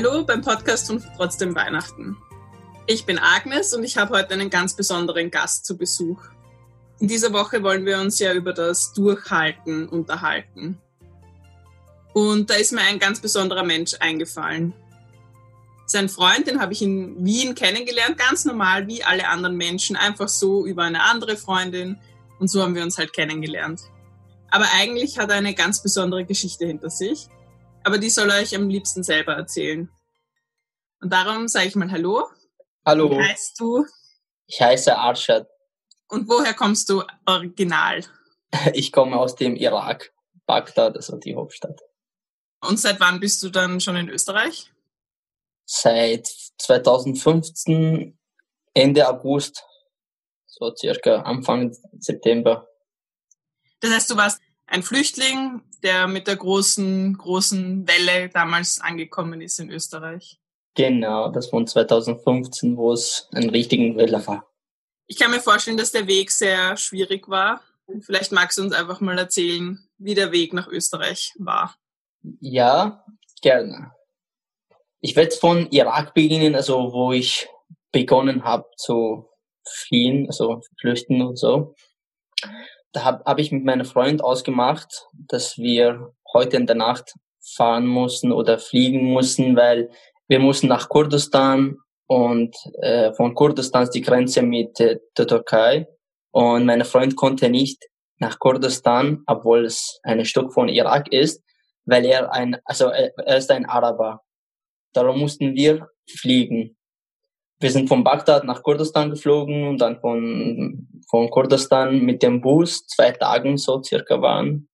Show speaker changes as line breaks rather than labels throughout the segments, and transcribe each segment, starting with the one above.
Hallo beim Podcast von Trotzdem Weihnachten. Ich bin Agnes und ich habe heute einen ganz besonderen Gast zu Besuch. In dieser Woche wollen wir uns ja über das Durchhalten unterhalten. Und da ist mir ein ganz besonderer Mensch eingefallen. Sein Freund, den habe ich in Wien kennengelernt, ganz normal wie alle anderen Menschen, einfach so über eine andere Freundin. Und so haben wir uns halt kennengelernt. Aber eigentlich hat er eine ganz besondere Geschichte hinter sich aber die soll euch am liebsten selber erzählen. Und darum sage ich mal Hallo.
Hallo.
Wie heißt du?
Ich heiße Arshad.
Und woher kommst du original?
Ich komme aus dem Irak, Bagdad, also die Hauptstadt.
Und seit wann bist du dann schon in Österreich?
Seit 2015, Ende August, so circa Anfang September.
Das heißt, du warst ein Flüchtling, der mit der großen, großen Welle damals angekommen ist in Österreich.
Genau, das von 2015, wo es einen richtigen Welle war.
Ich kann mir vorstellen, dass der Weg sehr schwierig war. Vielleicht magst du uns einfach mal erzählen, wie der Weg nach Österreich war.
Ja, gerne. Ich werde von Irak beginnen, also wo ich begonnen habe zu fliehen, also flüchten und so da habe hab ich mit meinem Freund ausgemacht, dass wir heute in der Nacht fahren mussten oder fliegen mussten, weil wir mussten nach Kurdistan und äh, von Kurdistan ist die Grenze mit äh, der Türkei und mein Freund konnte nicht nach Kurdistan, obwohl es ein Stück von Irak ist, weil er ein, also er, er ist ein Araber. Darum mussten wir fliegen wir sind von Bagdad nach Kurdistan geflogen und dann von, von Kurdistan mit dem Bus zwei Tagen so circa waren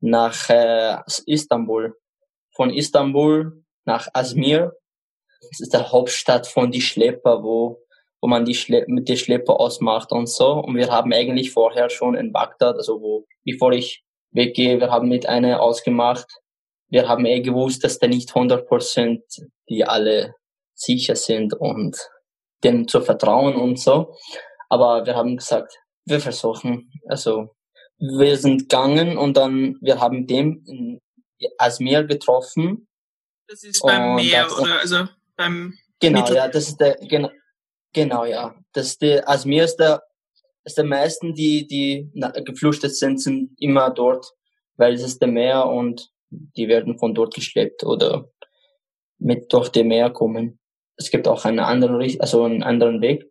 nach äh, Istanbul. Von Istanbul nach Azmir. Das ist der Hauptstadt von die Schlepper, wo, wo man die Schle mit der Schlepper ausmacht und so. Und wir haben eigentlich vorher schon in Bagdad, also wo, bevor ich weggehe, wir haben mit einer ausgemacht. Wir haben eh gewusst, dass da nicht 100% die alle sicher sind und dem zu vertrauen und so. Aber wir haben gesagt, wir versuchen. Also wir sind gegangen und dann wir haben dem in Asmir getroffen.
Das ist beim Meer das, oder also beim
Genau, Mittel ja, das ist der genau, genau ja, das ist der Asmir ist der ist der meisten die die geflüchtet sind sind immer dort, weil es ist der Meer und die werden von dort geschleppt oder mit durch dem Meer kommen es gibt auch einen anderen, also einen anderen Weg.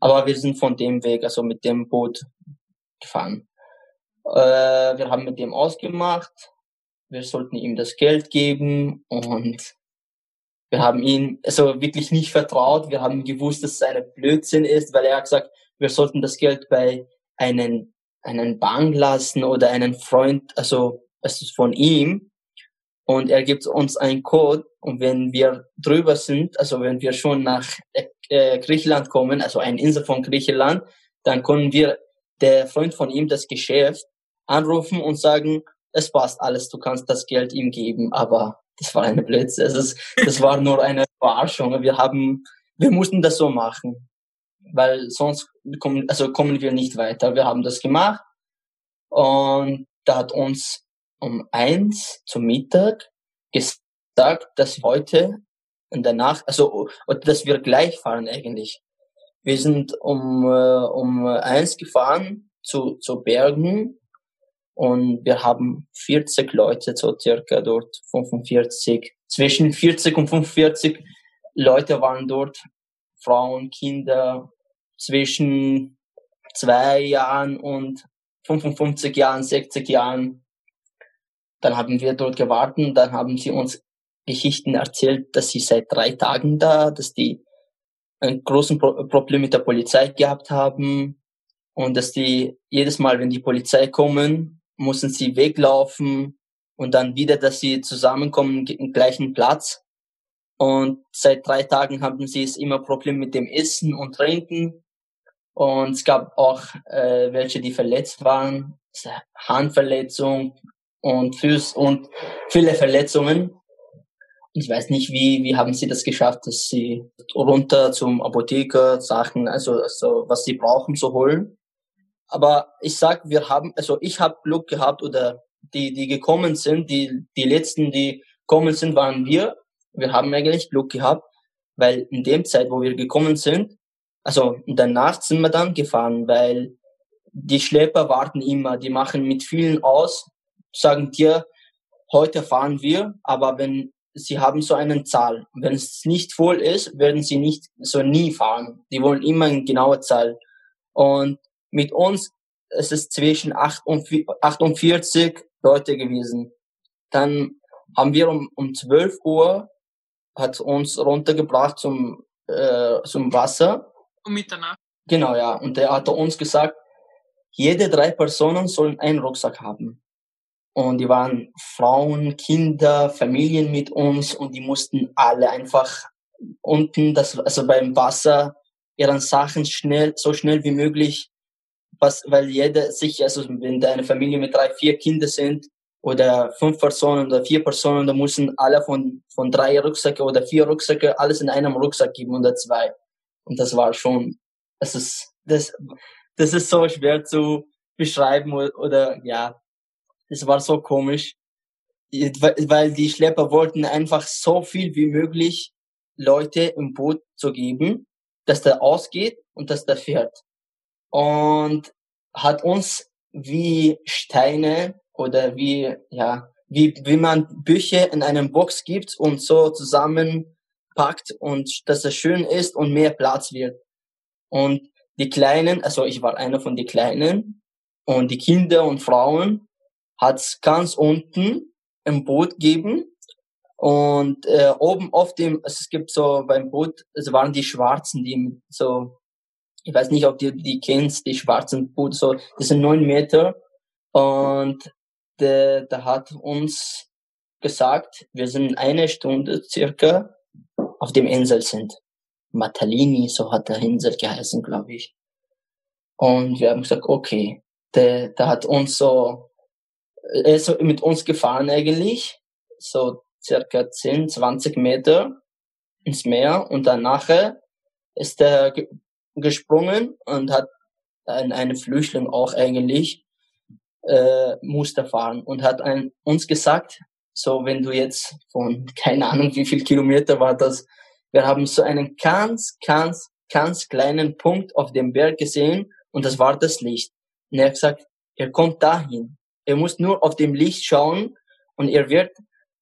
Aber wir sind von dem Weg, also mit dem Boot gefahren. Äh, wir haben mit dem ausgemacht. Wir sollten ihm das Geld geben und wir haben ihn also wirklich nicht vertraut. Wir haben gewusst, dass es eine Blödsinn ist, weil er hat gesagt, wir sollten das Geld bei einen, einen Bank lassen oder einen Freund, also es ist von ihm und er gibt uns einen Code. Und wenn wir drüber sind, also wenn wir schon nach äh, Griechenland kommen, also eine Insel von Griechenland, dann können wir der Freund von ihm das Geschäft anrufen und sagen, es passt alles, du kannst das Geld ihm geben, aber das war eine Blödsinn, das, ist, das war nur eine Verarschung. Wir haben, wir mussten das so machen, weil sonst kommen, also kommen wir nicht weiter. Wir haben das gemacht. Und da hat uns um eins zum Mittag gesagt, dass heute in der Nacht, also dass wir gleich fahren eigentlich. Wir sind um äh, um eins gefahren zu zu Bergen und wir haben 40 Leute so circa dort 45 zwischen 40 und 45 Leute waren dort Frauen Kinder zwischen zwei Jahren und 55 Jahren 60 Jahren dann haben wir dort gewartet, dann haben sie uns Geschichten erzählt, dass sie seit drei Tagen da, dass die ein großes Pro Problem mit der Polizei gehabt haben und dass die jedes Mal, wenn die Polizei kommen, müssen sie weglaufen und dann wieder, dass sie zusammenkommen im gleichen Platz. Und seit drei Tagen haben sie es immer Problem mit dem Essen und Trinken. Und es gab auch äh, welche, die verletzt waren, Handverletzung, und Füß und viele Verletzungen. Ich weiß nicht, wie, wie haben sie das geschafft, dass sie runter zum Apotheker Sachen, also, also was sie brauchen, zu holen. Aber ich sag, wir haben, also ich habe Glück gehabt oder die, die gekommen sind, die, die letzten, die gekommen sind, waren wir. wir haben eigentlich Glück gehabt, weil in dem Zeit, wo wir gekommen sind, also danach sind wir dann gefahren, weil die Schlepper warten immer, die machen mit vielen aus, sagen dir, heute fahren wir, aber wenn sie haben so einen Zahl, wenn es nicht voll ist, werden sie nicht so nie fahren. Die wollen immer eine genaue Zahl. Und mit uns es ist zwischen 8 und 48 Leute gewesen. Dann haben wir um, um 12 Uhr hat uns runtergebracht zum, äh, zum Wasser.
Um Mitternacht.
Genau, ja. Und er hat uns gesagt, jede drei Personen sollen einen Rucksack haben. Und die waren Frauen, Kinder, Familien mit uns und die mussten alle einfach unten, das, also beim Wasser, ihren Sachen schnell, so schnell wie möglich, was, weil jeder sich, also wenn da eine Familie mit drei, vier Kindern sind, oder fünf Personen oder vier Personen, da müssen alle von, von drei Rucksäcke oder vier Rucksäcke alles in einem Rucksack geben oder zwei. Und das war schon, das ist, das, das ist so schwer zu beschreiben oder, oder ja, das war so komisch, weil die Schlepper wollten einfach so viel wie möglich Leute im Boot zu geben, dass der ausgeht und dass der fährt. Und hat uns wie Steine oder wie, ja, wie, wie man Bücher in einem Box gibt und so zusammenpackt und dass es schön ist und mehr Platz wird. Und die Kleinen, also ich war einer von den Kleinen und die Kinder und Frauen hat's ganz unten im Boot geben und äh, oben auf dem, also es gibt so beim Boot, es waren die Schwarzen, die so, ich weiß nicht, ob du die kennst, die schwarzen Boot, so, das sind neun Meter und der, der hat uns gesagt, wir sind eine Stunde circa auf dem Insel sind. Matalini, so hat der Insel geheißen, glaube ich. Und wir haben gesagt, okay, der, der hat uns so, er ist mit uns gefahren eigentlich, so circa 10, 20 Meter ins Meer und dann nachher ist er gesprungen und hat ein, eine Flüchtling auch eigentlich äh, Muster fahren und hat ein, uns gesagt, so wenn du jetzt von keine Ahnung wie viel Kilometer war das, wir haben so einen ganz, ganz, ganz kleinen Punkt auf dem Berg gesehen und das war das Licht. Und er hat gesagt, er kommt dahin. Er muss nur auf dem Licht schauen und er wird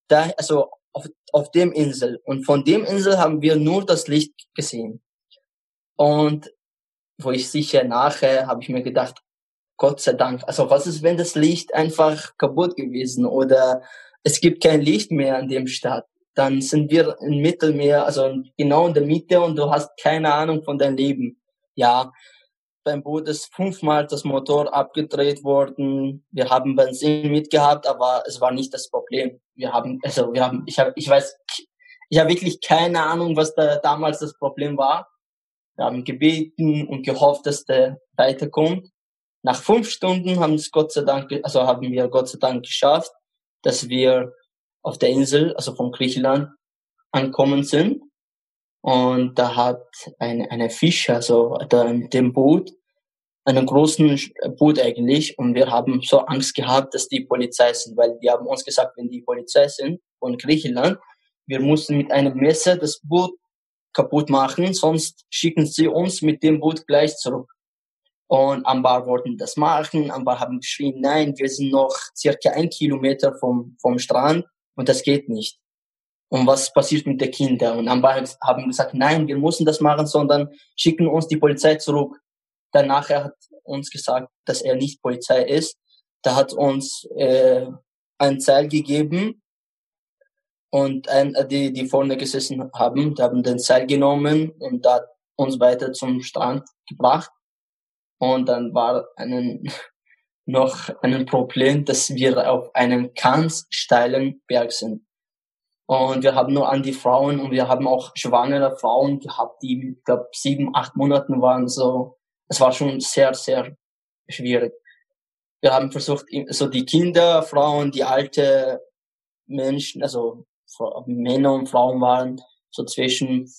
da, also auf, auf dem Insel. Und von dem Insel haben wir nur das Licht gesehen. Und wo ich sicher nachher habe ich mir gedacht, Gott sei Dank. Also was ist, wenn das Licht einfach kaputt gewesen oder es gibt kein Licht mehr an dem Stadt? Dann sind wir im Mittelmeer, also genau in der Mitte und du hast keine Ahnung von deinem Leben. Ja, beim Boot ist fünfmal das Motor abgedreht worden. Wir haben Benzin mitgehabt, aber es war nicht das Problem. Wir haben, also wir haben, ich habe, ich weiß, ich habe wirklich keine Ahnung, was da damals das Problem war. Wir haben gebeten und gehofft, dass der weiterkommt. Nach fünf Stunden haben es Gott sei Dank, also haben wir Gott sei Dank geschafft, dass wir auf der Insel, also von Griechenland, ankommen sind. Und da hat eine, eine Fischer, also da in dem Boot, einen großen Boot eigentlich. Und wir haben so Angst gehabt, dass die Polizei sind, weil die haben uns gesagt, wenn die Polizei sind von Griechenland, wir mussten mit einem Messer das Boot kaputt machen, sonst schicken sie uns mit dem Boot gleich zurück. Und ein paar wollten das machen, ein paar haben geschrien, nein, wir sind noch circa ein Kilometer vom, vom Strand und das geht nicht. Und was passiert mit den Kindern? Und paar haben gesagt, nein, wir müssen das machen, sondern schicken uns die Polizei zurück. Danach hat uns gesagt, dass er nicht Polizei ist. Da hat uns äh, ein Zeil gegeben und ein, die, die vorne gesessen haben, die haben den Zeil genommen und da uns weiter zum Strand gebracht. Und dann war einen, noch ein Problem, dass wir auf einem ganz steilen Berg sind. Und wir haben nur an die Frauen und wir haben auch schwangere Frauen gehabt, die, ich glaube, sieben, acht Monaten waren. So, es war schon sehr, sehr schwierig. Wir haben versucht, so die Kinder, Frauen, die alte Menschen, also Männer und Frauen waren so zwischen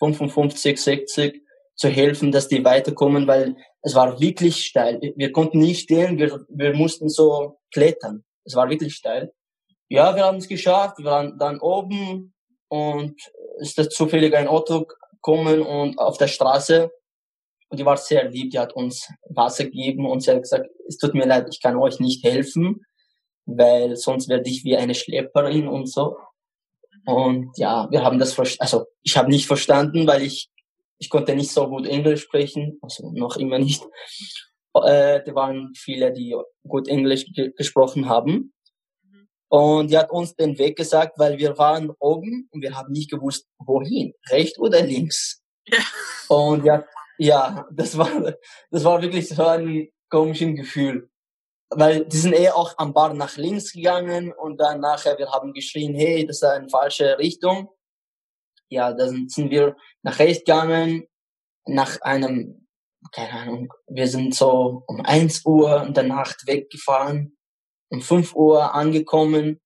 55, 60 zu helfen, dass die weiterkommen, weil es war wirklich steil. Wir konnten nicht stehen, wir, wir mussten so klettern. Es war wirklich steil. Ja, wir haben es geschafft, wir waren dann oben und ist da zufällig ein Auto gekommen und auf der Straße und die war sehr lieb, die hat uns Wasser gegeben und sie hat gesagt, es tut mir leid, ich kann euch nicht helfen, weil sonst werde ich wie eine Schlepperin und so. Und ja, wir haben das, also ich habe nicht verstanden, weil ich ich konnte nicht so gut Englisch sprechen, also noch immer nicht. Äh, da waren viele, die gut Englisch ge gesprochen haben. Und die hat uns den Weg gesagt, weil wir waren oben und wir haben nicht gewusst, wohin, rechts oder links. Ja. Und ja, ja, das war, das war wirklich so ein komisches Gefühl. Weil die sind eh auch am Bar nach links gegangen und dann nachher, wir haben geschrien, hey, das ist eine falsche Richtung. Ja, dann sind wir nach rechts gegangen, nach einem, keine Ahnung, wir sind so um eins Uhr in der Nacht weggefahren um 5 Uhr angekommen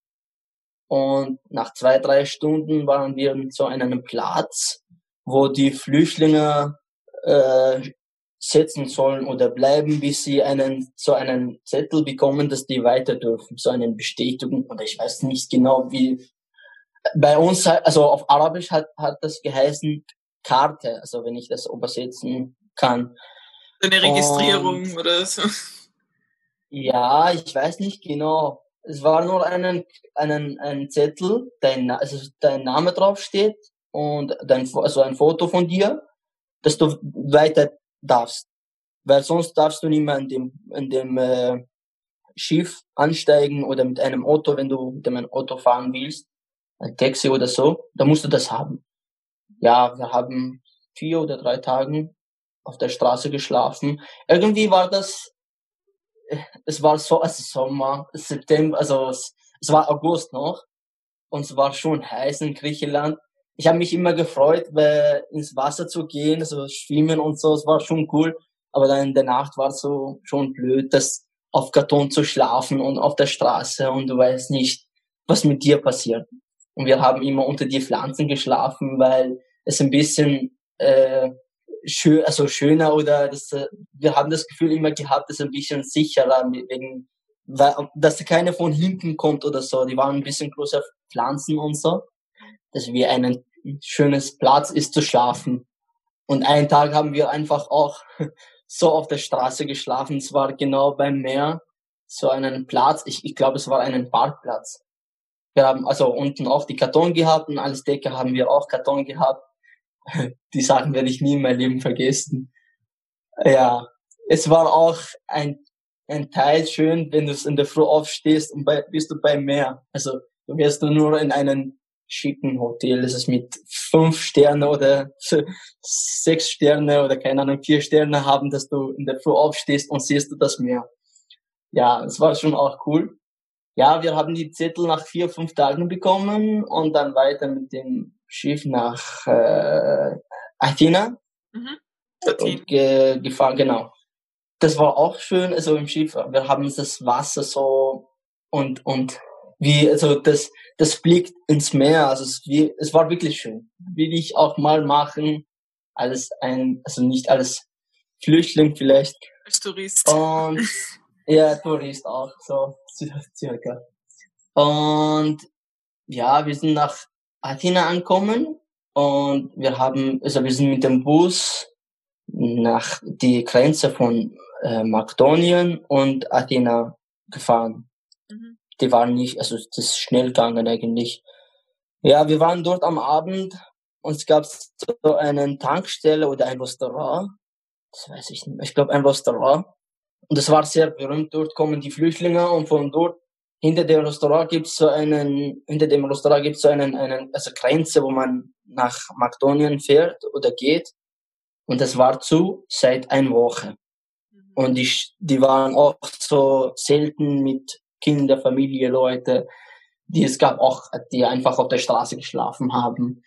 und nach zwei, drei Stunden waren wir zu einem Platz, wo die Flüchtlinge äh, setzen sollen oder bleiben, bis sie einen so einen Zettel bekommen, dass die weiter dürfen, so eine Bestätigung oder ich weiß nicht genau wie. Bei uns, also auf Arabisch hat hat das geheißen Karte, also wenn ich das übersetzen kann.
Eine Registrierung und, oder so.
Ja, ich weiß nicht genau. Es war nur einen, einen, ein Zettel, dein, also dein Name drauf steht und dein, also ein Foto von dir, dass du weiter darfst. Weil sonst darfst du nicht mehr in dem, in dem äh, Schiff ansteigen oder mit einem Auto, wenn du mit einem Auto fahren willst, ein Taxi oder so, da musst du das haben. Ja, wir haben vier oder drei Tagen auf der Straße geschlafen. Irgendwie war das es war so, also Sommer, September, also es, es war August noch und es war schon heiß in Griechenland. Ich habe mich immer gefreut, weil ins Wasser zu gehen, also schwimmen und so, es war schon cool. Aber dann in der Nacht war es so schon blöd, das auf Karton zu schlafen und auf der Straße und du weißt nicht, was mit dir passiert. Und wir haben immer unter die Pflanzen geschlafen, weil es ein bisschen äh, schön, also schöner oder das, äh, wir haben das Gefühl immer gehabt, das ist ein bisschen sicherer wegen, weil, dass keine von hinten kommt oder so. Die waren ein bisschen größer Pflanzen und so, dass wir ein schönes Platz ist zu schlafen. Und einen Tag haben wir einfach auch so auf der Straße geschlafen. Es war genau beim Meer, so einen Platz. Ich, ich glaube, es war ein Parkplatz. Wir haben also unten auch die Karton gehabt und als Decke haben wir auch Karton gehabt die Sachen werde ich nie in meinem Leben vergessen. Ja, es war auch ein, ein Teil schön, wenn du in der Früh aufstehst und bei, bist du beim Meer. Also du wirst du nur in einem schicken Hotel, das ist mit fünf Sterne oder sechs Sterne oder keine Ahnung, vier Sterne haben, dass du in der Früh aufstehst und siehst du das Meer. Ja, es war schon auch cool. Ja, wir haben die Zettel nach vier, fünf Tagen bekommen und dann weiter mit dem Schiff nach äh, Athena mhm. und ge gefahren, genau. Das war auch schön, also im Schiff, wir haben das Wasser so und und wie also das das blickt ins Meer, also es, wie, es war wirklich schön. Will ich auch mal machen, alles ein also nicht alles Flüchtling vielleicht.
Als Tourist.
Und ja, Tourist auch so circa. Und ja, wir sind nach Athena ankommen und wir haben, also wir sind mit dem Bus nach die Grenze von äh, Makedonien und Athena gefahren. Mhm. Die waren nicht, also das ist schnell gegangen eigentlich. Ja, wir waren dort am Abend und es gab so einen Tankstelle oder ein Restaurant. Das weiß ich nicht mehr. Ich glaube ein Restaurant. Und das war sehr berühmt. Dort kommen die Flüchtlinge und von dort hinter dem Restaurant gibt's so einen, hinter dem Restaurant gibt's so einen, einen, also Grenze, wo man nach Makedonien fährt oder geht. Und das war zu seit einer Woche. Mhm. Und die, die waren auch so selten mit Kinder, Familie, Leute, die es gab auch, die einfach auf der Straße geschlafen haben.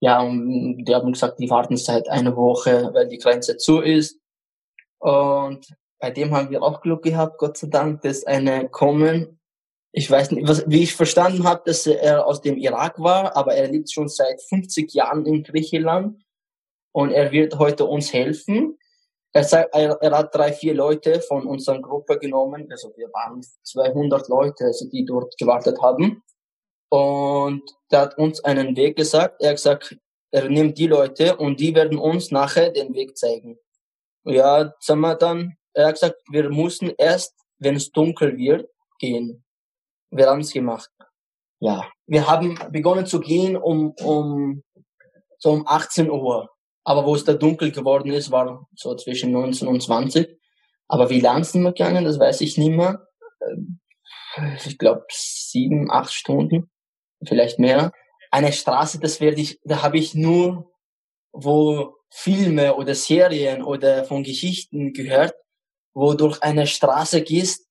Ja, und die haben gesagt, die warten seit einer Woche, weil die Grenze zu ist. Und bei dem haben wir auch Glück gehabt, Gott sei Dank, dass eine kommen ich weiß nicht, was, wie ich verstanden habe, dass er aus dem Irak war, aber er lebt schon seit 50 Jahren in Griechenland und er wird heute uns helfen. Er, sagt, er, er hat drei, vier Leute von unserer Gruppe genommen, also wir waren 200 Leute, also die dort gewartet haben. Und der hat uns einen Weg gesagt. Er hat gesagt, er nimmt die Leute und die werden uns nachher den Weg zeigen. Ja, sagen wir dann, er hat gesagt, wir mussten erst, wenn es dunkel wird, gehen. Wir haben es gemacht. Ja, wir haben begonnen zu gehen um, um, so um 18 Uhr. Aber wo es da dunkel geworden ist, war so zwischen 19 und 20. Aber wie lang sind wir gegangen, das weiß ich nicht mehr. Ähm, ich glaube sieben, acht Stunden, vielleicht mehr. Eine Straße, das werde ich, da habe ich nur, wo Filme oder Serien oder von Geschichten gehört, wo durch eine Straße gehst,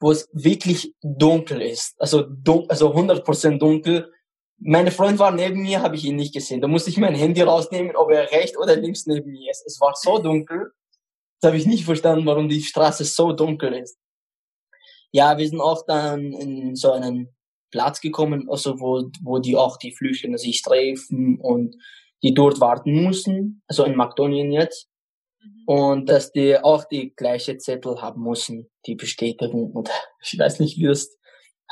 wo es wirklich dunkel ist. Also, also 100% dunkel. Meine Freund war neben mir, habe ich ihn nicht gesehen. Da musste ich mein Handy rausnehmen, ob er rechts oder links neben mir ist. Es war so dunkel. Das habe ich nicht verstanden, warum die Straße so dunkel ist. Ja, wir sind auch dann in so einen Platz gekommen, also wo, wo die auch die Flüchtlinge sich treffen und die dort warten müssen, also in Makedonien jetzt. Mhm. Und dass die auch die gleiche Zettel haben müssen, die Bestätigung und ich weiß nicht, wie das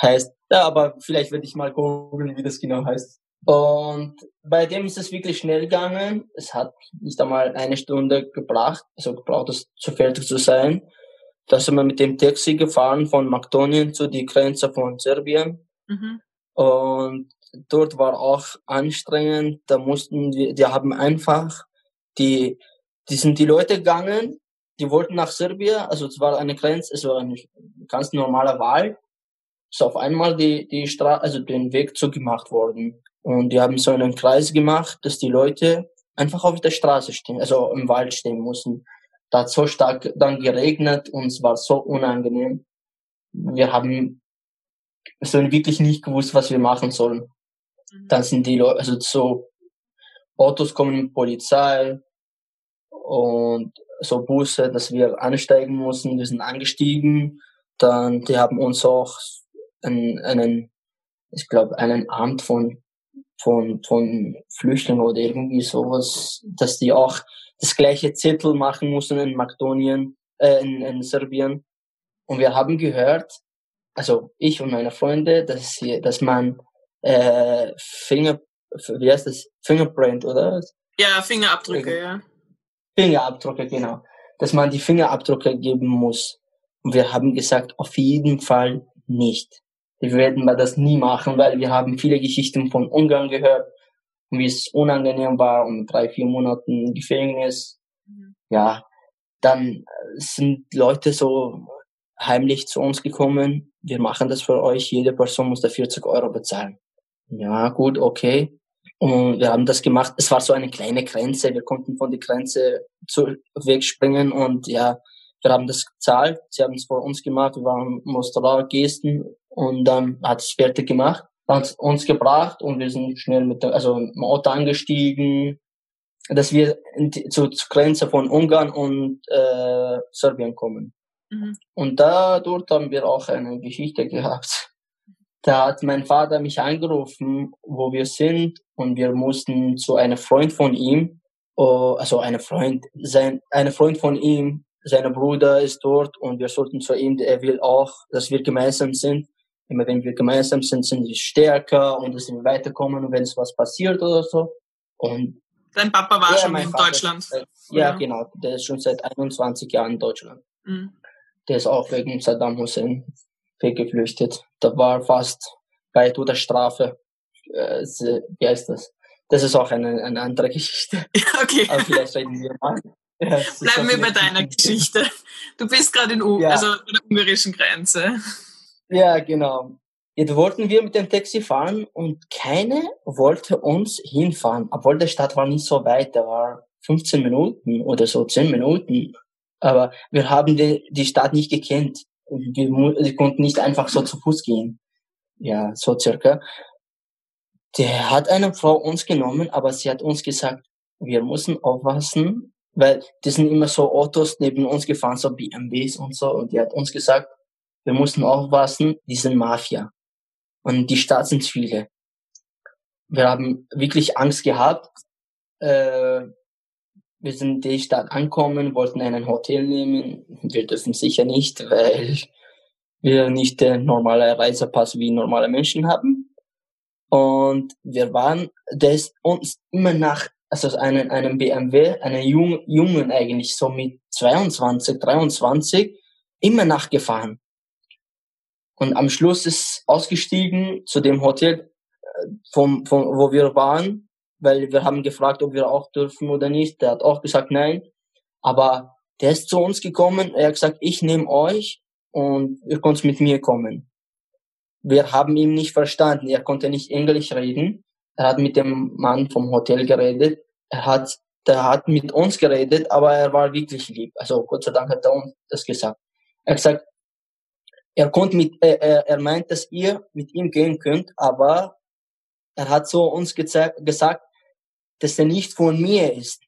heißt. Ja, aber vielleicht werde ich mal googeln, wie das genau heißt. Und bei dem ist es wirklich schnell gegangen. Es hat nicht einmal eine Stunde gebracht, also gebraucht, das zu fertig zu sein. Da sind wir mit dem Taxi gefahren von Makedonien zu die Grenze von Serbien. Mhm. Und dort war auch anstrengend. Da mussten wir, die haben einfach die, die sind die Leute gegangen, die wollten nach Serbien, also es war eine Grenze, es war eine ganz normale Wahl. Ist auf einmal die, die Straße, also den Weg zugemacht worden. Und die haben so einen Kreis gemacht, dass die Leute einfach auf der Straße stehen, also im Wald stehen mussten. Da hat so stark dann geregnet und es war so unangenehm. Wir haben so wirklich nicht gewusst, was wir machen sollen. Mhm. Dann sind die Leute, also so Autos kommen Polizei und so Busse, dass wir ansteigen mussten. Wir sind angestiegen. Dann, die haben uns auch einen, einen ich glaube, einen Amt von von, von Flüchtlingen oder irgendwie sowas, dass die auch das gleiche Zettel machen mussten in Makedonien, äh, in, in Serbien. Und wir haben gehört, also ich und meine Freunde, dass, hier, dass man äh, Finger, wie heißt das? Fingerprint, oder?
Ja, Fingerabdrücke, ja.
Fingerabdrücke, genau. Dass man die Fingerabdrücke geben muss. Und wir haben gesagt, auf jeden Fall nicht. Wir werden das nie machen, weil wir haben viele Geschichten von Ungarn gehört, wie es unangenehm war und drei, vier Monaten Gefängnis. Mhm. Ja, dann sind Leute so heimlich zu uns gekommen. Wir machen das für euch. Jede Person muss da 40 Euro bezahlen. Ja, gut, okay. Und wir haben das gemacht. Es war so eine kleine Grenze. Wir konnten von der Grenze zu, wegspringen und ja, wir haben das gezahlt. Sie haben es vor uns gemacht. Wir waren Mostrar Gesten und dann hat es fertig gemacht, hat uns gebracht und wir sind schnell mit dem, also im Auto angestiegen, dass wir zur, zur Grenze von Ungarn und äh, Serbien kommen. Mhm. Und da dort haben wir auch eine Geschichte gehabt. Da hat mein Vater mich angerufen, wo wir sind, und wir mussten zu einem Freund von ihm, oh, also eine Freund, sein, eine Freund von ihm, sein Bruder ist dort und wir sollten zu ihm, er will auch, dass wir gemeinsam sind. Immer wenn wir gemeinsam sind, sind wir stärker und dass wir weiterkommen, wenn es was passiert oder so. Und
Dein Papa war schon in Vater, Deutschland.
ja, ja, genau. Der ist schon seit 21 Jahren in Deutschland. Mhm. Der ist auch wegen Saddam Hussein weggeflüchtet. Da war fast bei Todesstrafe. Äh, wie heißt das? Das ist auch eine, eine andere Geschichte.
Okay.
Aber vielleicht reden wir mal.
Ja, Bleiben wir bei deiner Geschichte. Du bist gerade in U ja. also an der ungarischen Grenze.
Ja, genau. Jetzt wollten wir mit dem Taxi fahren und keine wollte uns hinfahren, obwohl der Stadt war nicht so weit, da war 15 Minuten oder so 10 Minuten. Aber wir haben die, die Stadt nicht gekannt. Wir konnten nicht einfach so zu Fuß gehen. Ja, so circa. Der hat eine Frau uns genommen, aber sie hat uns gesagt, wir müssen aufpassen, weil die sind immer so Autos neben uns gefahren, so BMWs und so. Und die hat uns gesagt, wir mussten aufpassen, die sind Mafia. Und die Stadt sind viele. Wir haben wirklich Angst gehabt. Äh, wir sind die Stadt ankommen, wollten einen Hotel nehmen. Wir dürfen sicher nicht, weil wir nicht den normalen Reisepass wie normale Menschen haben. Und wir waren, der uns immer nach, also einen, einen BMW, einen jungen, jungen eigentlich, so mit 22, 23, immer nachgefahren. Und am Schluss ist ausgestiegen zu dem Hotel, äh, vom, vom, wo wir waren, weil wir haben gefragt, ob wir auch dürfen oder nicht. Der hat auch gesagt nein. Aber der ist zu uns gekommen, er hat gesagt, ich nehme euch und ihr könnt mit mir kommen. Wir haben ihn nicht verstanden, er konnte nicht Englisch reden. Er hat mit dem Mann vom Hotel geredet. Er hat, der hat mit uns geredet, aber er war wirklich lieb. Also Gott sei Dank hat er uns das gesagt. Er hat gesagt, er konnte mit, er, er meint, dass ihr mit ihm gehen könnt, aber er hat so uns gesagt, dass er nicht von mir ist.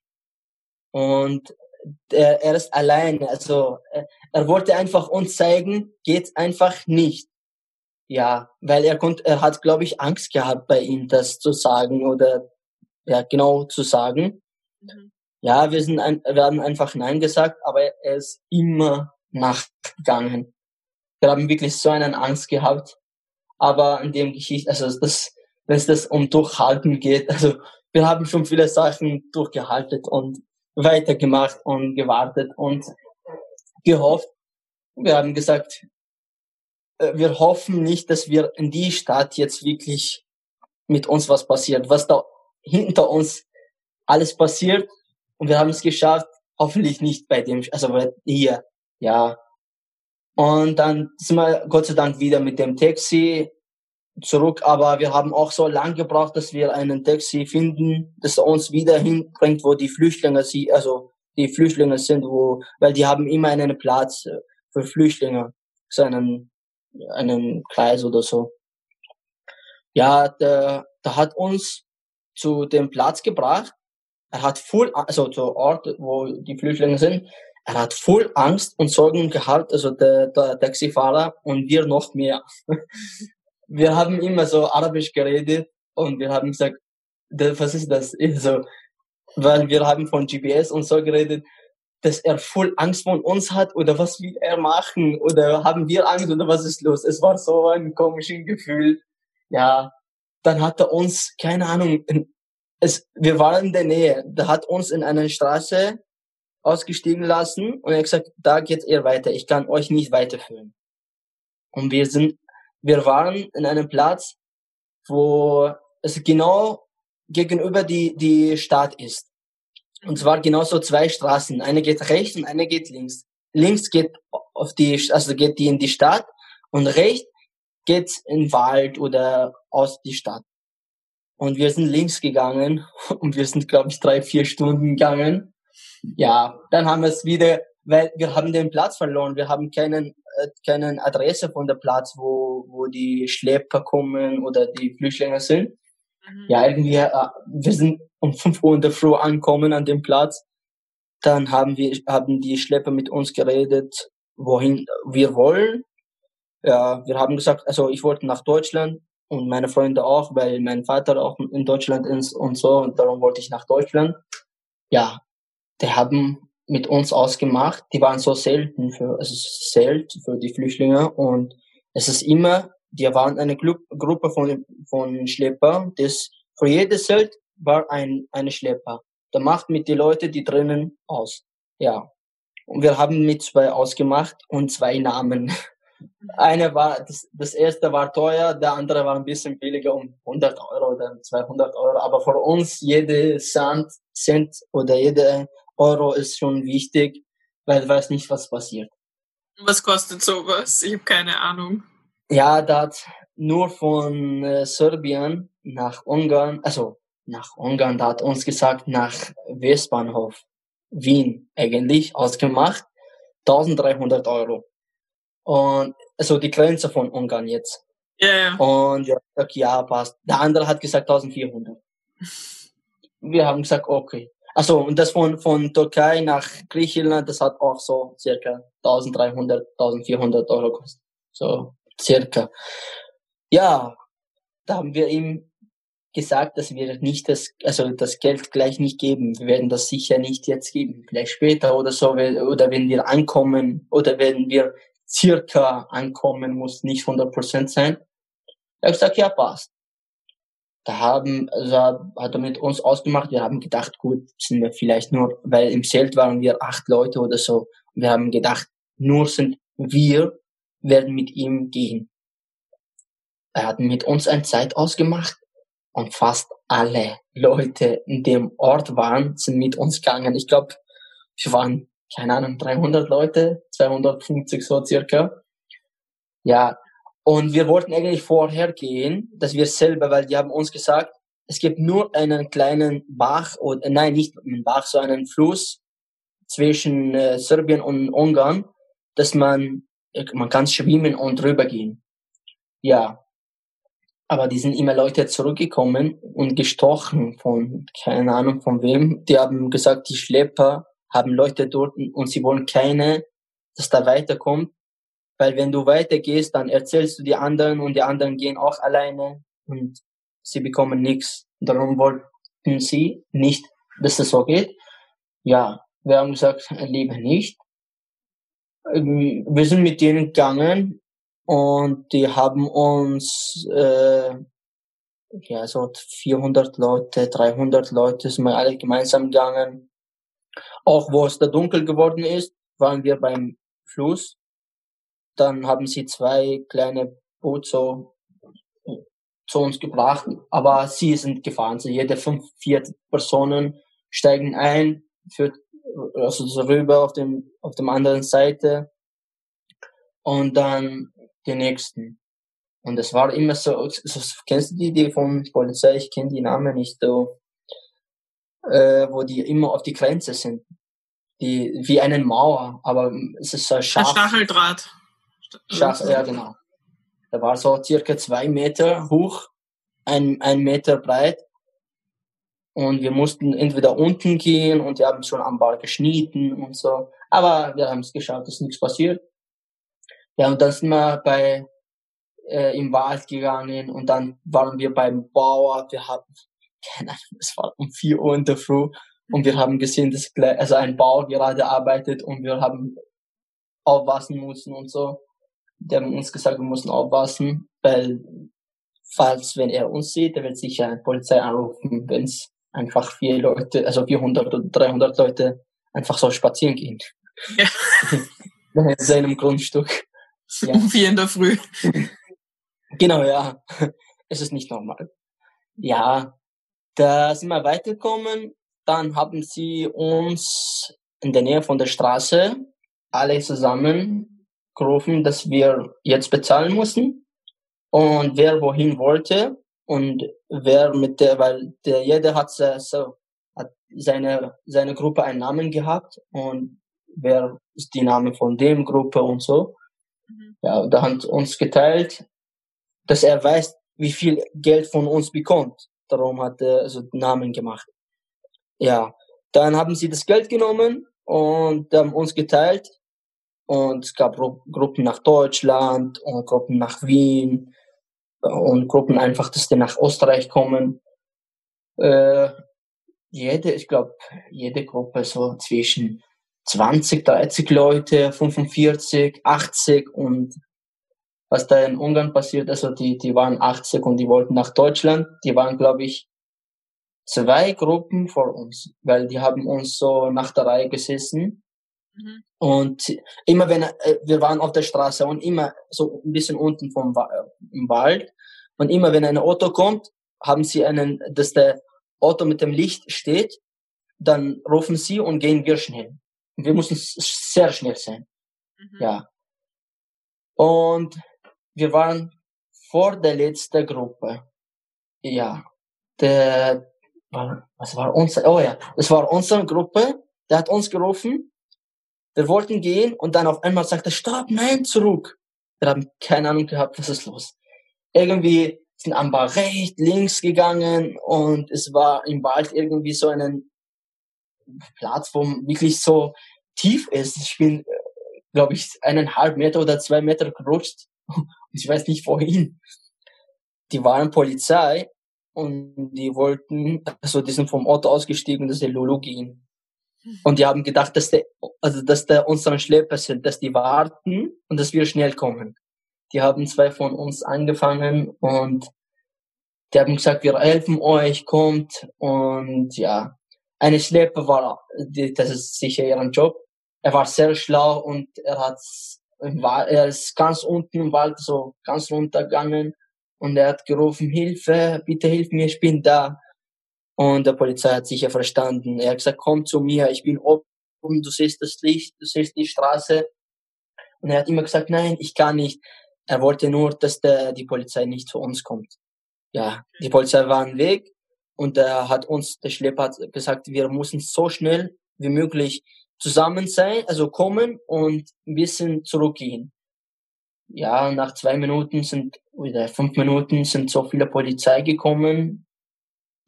Und er, er ist allein. Also er, er wollte einfach uns zeigen, geht einfach nicht. Ja, weil er konnte, er hat, glaube ich, Angst gehabt bei ihm, das zu sagen oder ja genau zu sagen. Mhm. Ja, wir sind ein, wir haben einfach Nein gesagt, aber er ist immer nachgegangen. Wir haben wirklich so einen Angst gehabt. Aber in dem Geschichte, also das, wenn es das um Durchhalten geht, also wir haben schon viele Sachen durchgehalten und weitergemacht und gewartet und gehofft. Wir haben gesagt, äh, wir hoffen nicht, dass wir in die Stadt jetzt wirklich mit uns was passiert, was da hinter uns alles passiert. Und wir haben es geschafft, hoffentlich nicht bei dem, also hier, ja. Und dann sind wir Gott sei Dank wieder mit dem Taxi zurück, aber wir haben auch so lange gebraucht, dass wir einen Taxi finden, das uns wieder hinbringt, wo die Flüchtlinge sie, also die Flüchtlinge sind, wo, weil die haben immer einen Platz für Flüchtlinge, so einen, einen Kreis oder so. Ja, der, der hat uns zu dem Platz gebracht. Er hat voll, also zur Ort, wo die Flüchtlinge sind. Er hat voll Angst und Sorgen gehabt, also der, der Taxifahrer und wir noch mehr. wir haben immer so Arabisch geredet und wir haben gesagt, was ist das? So, weil wir haben von GPS und so geredet, dass er voll Angst von uns hat oder was will er machen oder haben wir Angst oder was ist los? Es war so ein komisches Gefühl. Ja, dann hat er uns, keine Ahnung, es, wir waren in der Nähe, da hat uns in einer Straße ausgestiegen lassen und er hat gesagt, da geht ihr weiter, ich kann euch nicht weiterführen. Und wir sind wir waren in einem Platz, wo es genau gegenüber die, die Stadt ist. Und zwar genau so zwei Straßen. Eine geht rechts und eine geht links. Links geht auf die, also geht die in die Stadt und rechts geht in den Wald oder aus die Stadt. Und wir sind links gegangen und wir sind, glaube ich, drei, vier Stunden gegangen. Ja, dann haben wir es wieder, weil wir haben den Platz verloren. Wir haben keinen äh, keine Adresse von der Platz, wo, wo die Schlepper kommen oder die Flüchtlinge sind. Mhm. Ja, irgendwie, äh, wir sind um 5 Uhr in der Früh ankommen an dem Platz. Dann haben wir, haben die Schlepper mit uns geredet, wohin wir wollen. Ja, wir haben gesagt, also ich wollte nach Deutschland und meine Freunde auch, weil mein Vater auch in Deutschland ist und so und darum wollte ich nach Deutschland. Ja, die haben mit uns ausgemacht. Die waren so selten für, also selten für die Flüchtlinge und es ist immer, die waren eine Gru Gruppe von, von Schlepper, das für jedes Zelt war ein, eine Schlepper. Der macht mit die Leute, die drinnen aus. Ja. Und wir haben mit zwei ausgemacht und zwei Namen. Eine war, das, das erste war teuer, der andere war ein bisschen billiger, um 100 Euro oder 200 Euro. Aber für uns jede Cent, Cent oder jede Euro ist schon wichtig, weil du weißt nicht, was passiert.
Was kostet sowas? Ich habe keine Ahnung.
Ja, das nur von äh, Serbien nach Ungarn, also nach Ungarn, da hat uns gesagt, nach Westbahnhof Wien eigentlich ausgemacht, 1300 Euro. Und also die Grenze von Ungarn jetzt.
Ja, yeah.
Und ja, ja, passt. Der andere hat gesagt 1400. Wir haben gesagt, okay. Also und das von von Türkei nach Griechenland, das hat auch so circa 1300, 1400 Euro gekostet. So circa. Ja, da haben wir ihm gesagt, dass wir nicht das, also das Geld gleich nicht geben. Wir werden das sicher nicht jetzt geben, vielleicht später oder so, oder wenn wir ankommen, oder wenn wir circa ankommen, muss nicht 100 Prozent sein. Er hat gesagt, ja, passt. Da haben, also hat er mit uns ausgemacht, wir haben gedacht, gut, sind wir vielleicht nur, weil im Zelt waren wir acht Leute oder so. Wir haben gedacht, nur sind wir, werden mit ihm gehen. Er hat mit uns eine Zeit ausgemacht und fast alle Leute in dem Ort waren, sind mit uns gegangen. Ich glaube, wir waren, keine Ahnung, 300 Leute, 250 so circa. Ja, und wir wollten eigentlich vorher gehen, dass wir selber, weil die haben uns gesagt, es gibt nur einen kleinen Bach oder nein, nicht einen Bach, so einen Fluss zwischen äh, Serbien und Ungarn, dass man man kann schwimmen und rübergehen. Ja, aber die sind immer Leute zurückgekommen und gestochen von keine Ahnung von wem. Die haben gesagt, die Schlepper haben Leute dort und sie wollen keine, dass da weiterkommt weil wenn du weitergehst, dann erzählst du die anderen und die anderen gehen auch alleine und sie bekommen nichts. Darum wollten sie nicht, dass das so geht. Ja, wir haben gesagt, lieber nicht. Ähm, wir sind mit denen gegangen und die haben uns, äh, ja, so 400 Leute, 300 Leute sind wir alle gemeinsam gegangen. Auch wo es da dunkel geworden ist, waren wir beim Fluss dann haben sie zwei kleine Boote zu uns gebracht, aber sie sind gefahren. So jede fünf, vier Personen steigen ein, führt also so rüber auf dem auf dem anderen Seite und dann die nächsten. Und es war immer so, so kennst du die Idee von Polizei? Ich kenne die Namen nicht so, äh, wo die immer auf die Grenze sind, die wie eine Mauer, aber es ist so scharf.
Ein Stacheldraht.
Schach, ja, genau. Der war so circa zwei Meter hoch, ein, ein Meter breit. Und wir mussten entweder unten gehen und wir haben schon am Ball geschnitten und so. Aber wir haben es geschafft, dass nichts passiert. Ja, und dann sind wir bei, äh, im Wald gegangen und dann waren wir beim Bauer. Wir haben, keine Ahnung, es war um vier Uhr in der Früh und wir haben gesehen, dass also ein Bauer gerade arbeitet und wir haben aufpassen müssen und so die haben uns gesagt, wir müssen aufpassen, weil falls, wenn er uns sieht, er wird sicher eine Polizei anrufen, wenn es einfach vier Leute, also 400 oder 300 Leute einfach so spazieren gehen. Ja. in seinem Grundstück.
Ja. Um vier in der Früh.
Genau, ja. Es ist nicht normal. Ja, da sind wir weitergekommen. Dann haben sie uns in der Nähe von der Straße alle zusammen gerufen, dass wir jetzt bezahlen mussten und wer wohin wollte und wer mit der, weil der jeder hat, so, hat seine seine Gruppe einen Namen gehabt und wer ist die Name von dem Gruppe und so. Mhm. Ja, da hat uns geteilt, dass er weiß, wie viel Geld von uns bekommt. Darum hat er also Namen gemacht. Ja, dann haben sie das Geld genommen und haben uns geteilt und es gab Gruppen nach Deutschland und Gruppen nach Wien und Gruppen einfach, dass die nach Österreich kommen. Äh, jede, ich glaube, jede Gruppe so zwischen 20, 30 Leute, 45, 80 und was da in Ungarn passiert, also die, die waren 80 und die wollten nach Deutschland. Die waren, glaube ich, zwei Gruppen vor uns, weil die haben uns so nach der Reihe gesessen Mhm. Und immer wenn äh, wir waren auf der Straße und immer so ein bisschen unten vom im Wald und immer wenn ein Auto kommt, haben sie einen, dass der Auto mit dem Licht steht, dann rufen sie und gehen wir schnell. Wir müssen sehr schnell sein. Mhm. Ja. Und wir waren vor der letzten Gruppe. Ja. Der, was war unser, oh ja, das war unsere Gruppe, der hat uns gerufen wir wollten gehen und dann auf einmal sagt er, stopp, nein, zurück. Wir haben keine Ahnung gehabt, was ist los. Irgendwie sind am Bar rechts, links gegangen und es war im Wald irgendwie so einen Platz, wo wirklich so tief ist. Ich bin, glaube ich, eineinhalb Meter oder zwei Meter gerutscht ich weiß nicht wohin. Die waren Polizei und die wollten, also die sind vom Auto ausgestiegen, dass sie Lulu gehen. Und die haben gedacht, dass der, also dass der unsere Schlepper sind, dass die warten und dass wir schnell kommen. Die haben zwei von uns angefangen und Die haben gesagt, wir helfen euch, kommt. Und ja, eine Schlepper war, das ist sicher ihren Job. Er war sehr schlau und er hat, er ist ganz unten im Wald, so ganz runtergegangen und er hat gerufen, Hilfe, bitte hilf mir, ich bin da. Und der Polizei hat sicher verstanden. Er hat gesagt, komm zu mir, ich bin oben, du siehst das Licht, du siehst die Straße. Und er hat immer gesagt, nein, ich kann nicht. Er wollte nur, dass der, die Polizei nicht zu uns kommt. Ja, die Polizei war im Weg und er hat uns, der Schlepper hat gesagt, wir müssen so schnell wie möglich zusammen sein, also kommen und ein bisschen zurückgehen. Ja, nach zwei Minuten sind, oder fünf Minuten sind so viele Polizei gekommen,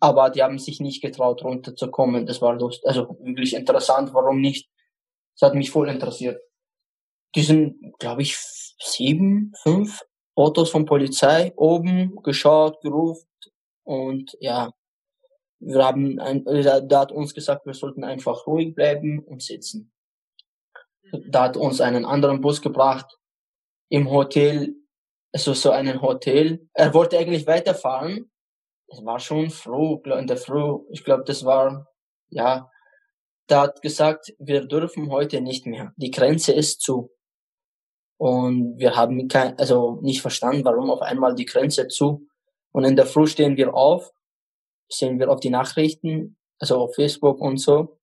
aber die haben sich nicht getraut, runterzukommen. Das war lust, also wirklich interessant, warum nicht? Das hat mich voll interessiert. Die sind, glaube ich, sieben, fünf Autos von Polizei oben geschaut, gerufen und ja, wir haben ein, da hat uns gesagt, wir sollten einfach ruhig bleiben und sitzen. Da hat uns einen anderen Bus gebracht im Hotel, also so einen Hotel. Er wollte eigentlich weiterfahren. Es war schon früh, in der Früh. Ich glaube, das war, ja, da hat gesagt, wir dürfen heute nicht mehr. Die Grenze ist zu. Und wir haben kein, also nicht verstanden, warum auf einmal die Grenze zu. Und in der Früh stehen wir auf sehen wir auf die Nachrichten, also auf Facebook und so,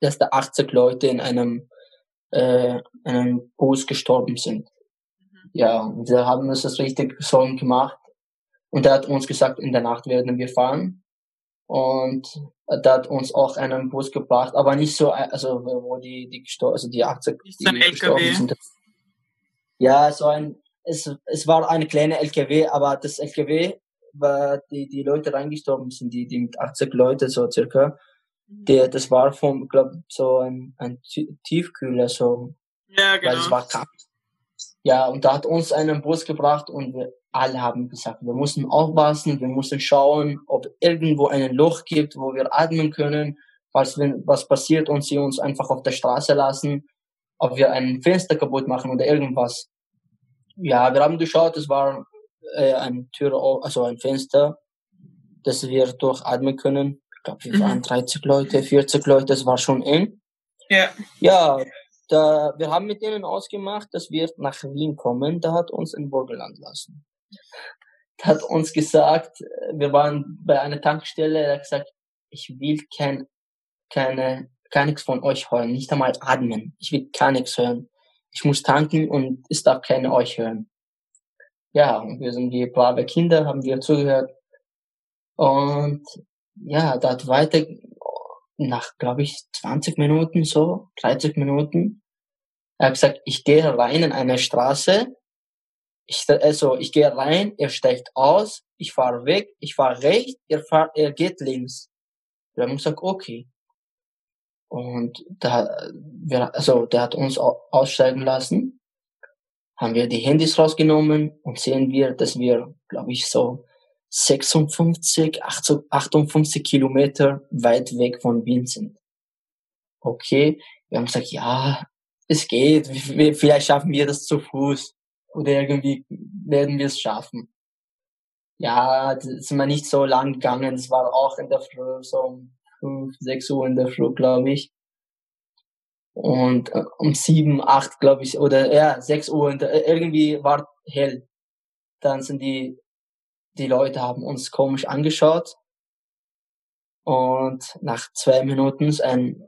dass da 80 Leute in einem, äh, einem Bus gestorben sind. Mhm. Ja, und wir haben uns das richtig so gemacht. Und er hat uns gesagt, in der Nacht werden wir fahren. Und da hat uns auch einen Bus gebracht, aber nicht so, also wo die, die gestorben, also die 80,
die ein LKW. sind.
Ja, so ein, es, es war eine kleine LKW, aber das LKW war die, die Leute reingestorben sind, die, die mit 80 Leute so circa. Mhm. Der, das war vom, glaub, so ein, ein Tiefkühler, so.
Ja, genau.
Weil es war kalt. Ja, und da hat uns einen Bus gebracht und wir alle haben gesagt, wir mussten aufpassen, wir mussten schauen, ob irgendwo ein Loch gibt, wo wir atmen können, falls wenn was passiert und sie uns einfach auf der Straße lassen, ob wir ein Fenster kaputt machen oder irgendwas. Ja, wir haben geschaut, es war äh, eine Tür, also ein Fenster, dass wir durchatmen können. Ich glaube, wir mhm. waren 30 Leute, 40 Leute, das war schon eng.
Ja.
Ja, da, wir haben mit denen ausgemacht, dass wir nach Wien kommen. Da hat uns ein Burgenland lassen. Da hat uns gesagt, wir waren bei einer Tankstelle, er hat gesagt, ich will kein, keine, gar nichts von euch hören, nicht einmal atmen. Ich will gar nichts hören. Ich muss tanken und es darf keiner euch hören ja, wir sind die brave Kinder, haben wir zugehört. Und ja, da hat weiter, nach, glaube ich, 20 Minuten so, 30 Minuten, er hat gesagt, ich gehe rein in eine Straße, ich, also ich gehe rein, er steigt aus, ich fahre weg, ich fahre rechts, er, fahr, er geht links. Wir haben gesagt, okay. Und da, wir, also der hat uns aussteigen lassen haben wir die Handys rausgenommen und sehen wir, dass wir, glaube ich, so 56, 58 Kilometer weit weg von Wien sind. Okay, wir haben gesagt, ja, es geht, vielleicht schaffen wir das zu Fuß oder irgendwie werden wir es schaffen. Ja, ist mal nicht so lang gegangen, es war auch in der Früh, so um 5, 6 Uhr in der Früh, glaube ich. Und äh, um sieben, acht, glaube ich, oder ja, sechs Uhr, und, äh, irgendwie war hell. Dann sind die, die Leute haben uns komisch angeschaut. Und nach zwei Minuten ist ein,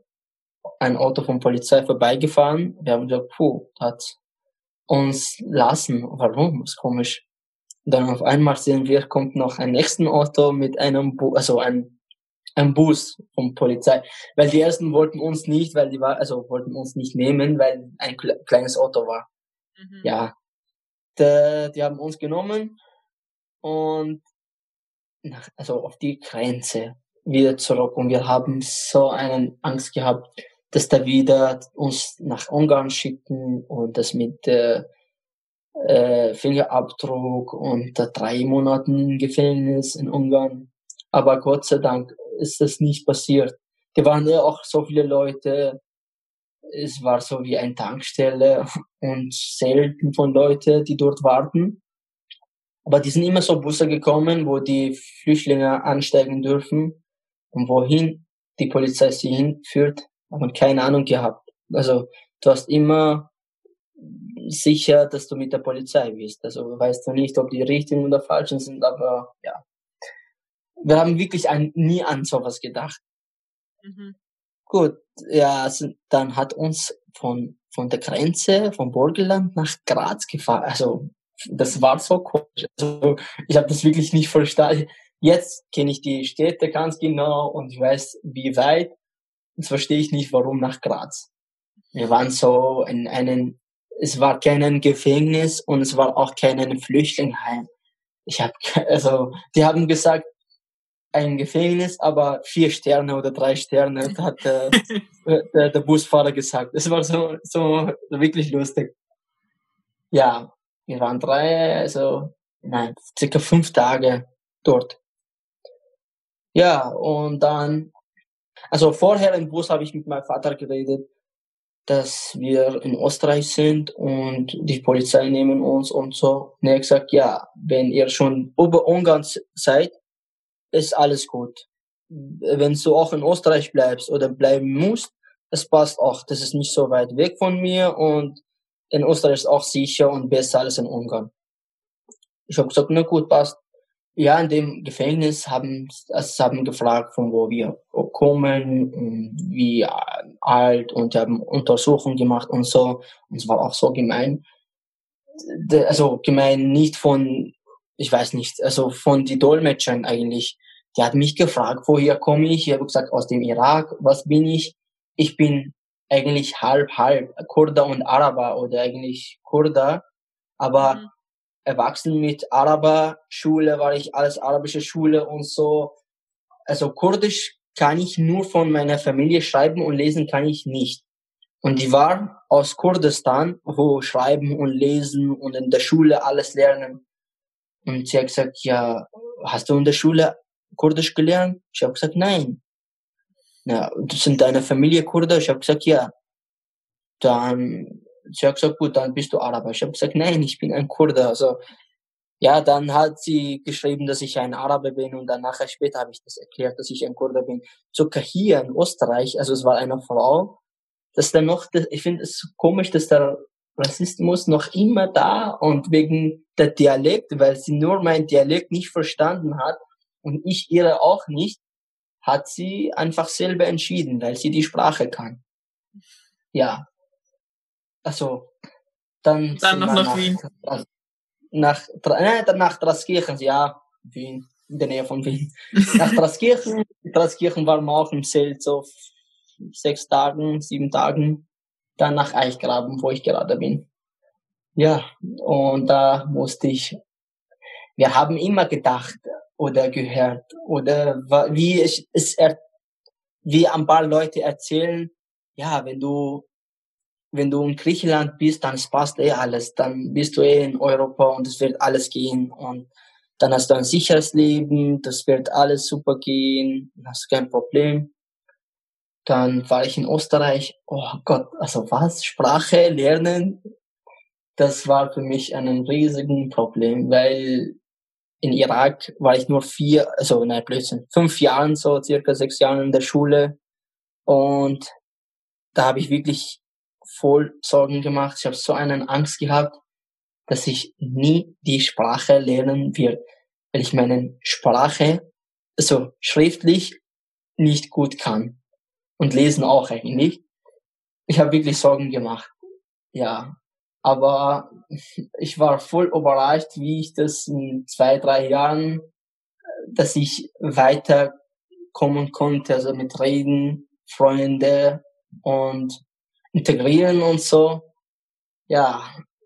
ein Auto von Polizei vorbeigefahren. Wir haben gesagt, puh, hat uns lassen. Warum? Das ist komisch. Dann auf einmal sehen wir, kommt noch ein nächsten Auto mit einem, Bu also ein ein Bus vom Polizei, weil die ersten wollten uns nicht, weil die war, also wollten uns nicht nehmen, weil ein kleines Auto war. Mhm. Ja, die, die haben uns genommen und nach, also auf die Grenze wieder zurück und wir haben so einen Angst gehabt, dass da wieder uns nach Ungarn schicken und das mit äh, äh, Fingerabdruck und drei Monaten Gefängnis in Ungarn. Aber Gott sei Dank ist das nicht passiert. Die waren ja auch so viele Leute. Es war so wie eine Tankstelle und selten von Leute, die dort warten. Aber die sind immer so Busse gekommen, wo die Flüchtlinge ansteigen dürfen und wohin die Polizei sie hinführt, haben keine Ahnung gehabt. Also du hast immer sicher, dass du mit der Polizei bist. Also weißt du nicht, ob die richtigen oder falschen sind, aber ja. Wir haben wirklich ein, nie an sowas gedacht. Mhm. Gut, ja, also, dann hat uns von, von der Grenze von Burgenland nach Graz gefahren. Also das war so komisch. Also, ich habe das wirklich nicht verstanden. Jetzt kenne ich die Städte ganz genau und ich weiß, wie weit. Jetzt verstehe ich nicht, warum nach Graz. Wir waren so in einem, es war kein Gefängnis und es war auch kein Flüchtlingsheim. Ich habe, also, die haben gesagt, ein Gefängnis, aber vier Sterne oder drei Sterne, hat der, der, der Busfahrer gesagt. Es war so, so wirklich lustig. Ja, wir waren drei, also nein, circa fünf Tage dort. Ja, und dann, also vorher im Bus habe ich mit meinem Vater geredet, dass wir in Österreich sind und die Polizei nehmen uns und so. Und er hat gesagt, ja, wenn ihr schon über Ungarn seid, ist alles gut. Wenn du auch in Österreich bleibst oder bleiben musst, es passt auch. Das ist nicht so weit weg von mir und in Österreich ist auch sicher und besser als in Ungarn. Ich habe gesagt, na gut, passt. Ja, in dem Gefängnis haben es haben gefragt, von wo wir kommen und wie alt und haben Untersuchungen gemacht und so. Und es war auch so gemein. Also gemein nicht von ich weiß nicht, also von die Dolmetschern eigentlich. Die hat mich gefragt, woher komme ich? Ich habe gesagt, aus dem Irak. Was bin ich? Ich bin eigentlich halb, halb Kurder und Araber oder eigentlich Kurder. Aber mhm. erwachsen mit Araber-Schule war ich alles arabische Schule und so. Also Kurdisch kann ich nur von meiner Familie schreiben und lesen kann ich nicht. Und die war aus Kurdistan, wo schreiben und lesen und in der Schule alles lernen. Und sie hat gesagt, ja, hast du in der Schule Kurdisch gelernt? Ich habe gesagt, nein. Ja, sind deine Familie Kurder? Ich habe gesagt, ja. Dann, sie hat gesagt, gut, dann bist du Araber. Ich habe gesagt, nein, ich bin ein Kurder. Also, ja, dann hat sie geschrieben, dass ich ein Araber bin und dann nachher später habe ich das erklärt, dass ich ein Kurder bin. Sogar hier in Österreich, also es war eine Frau, dass dann noch, ich finde es komisch, dass der Rassismus noch immer da und wegen der Dialekt, weil sie nur mein Dialekt nicht verstanden hat und ich ihre auch nicht, hat sie einfach selber entschieden, weil sie die Sprache kann. Ja. Also, dann,
dann noch nach, nach Wien.
Nach, äh, nach Draskirchen, ja, Wien, in der Nähe von Wien. nach Draskirchen, Draskirchen waren wir auch im Zelt so sechs Tagen, sieben Tagen dann nach Eichgraben, wo ich gerade bin. Ja, und da musste ich, wir haben immer gedacht oder gehört oder wie ich es, wie ein paar Leute erzählen, ja, wenn du, wenn du in Griechenland bist, dann passt eh alles, dann bist du eh in Europa und es wird alles gehen und dann hast du ein sicheres Leben, das wird alles super gehen, hast kein Problem. Dann war ich in Österreich. Oh Gott, also was? Sprache lernen? Das war für mich ein riesigen Problem, weil in Irak war ich nur vier, also nein, Blödsinn, fünf Jahren, so circa sechs Jahren in der Schule. Und da habe ich wirklich voll Sorgen gemacht. Ich habe so einen Angst gehabt, dass ich nie die Sprache lernen wird, weil ich meine Sprache, also schriftlich, nicht gut kann und lesen auch eigentlich. Ich habe wirklich Sorgen gemacht. Ja, aber ich war voll überrascht, wie ich das in zwei, drei Jahren, dass ich weiterkommen konnte, also mit Reden, Freunde und integrieren und so. Ja,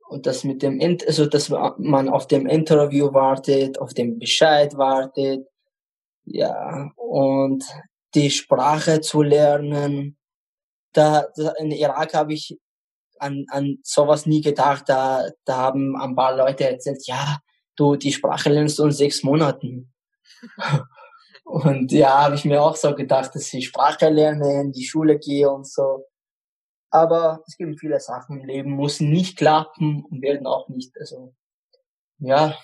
und das mit dem, also dass man auf dem Interview wartet, auf dem Bescheid wartet. Ja, und die Sprache zu lernen. Da, in Irak habe ich an, an sowas nie gedacht. Da, da haben ein paar Leute erzählt, ja, du, die Sprache lernst du in sechs Monaten. und ja, habe ich mir auch so gedacht, dass ich Sprache lerne, in die Schule gehe und so. Aber es gibt viele Sachen im Leben, muss nicht klappen und werden auch nicht. Also, ja,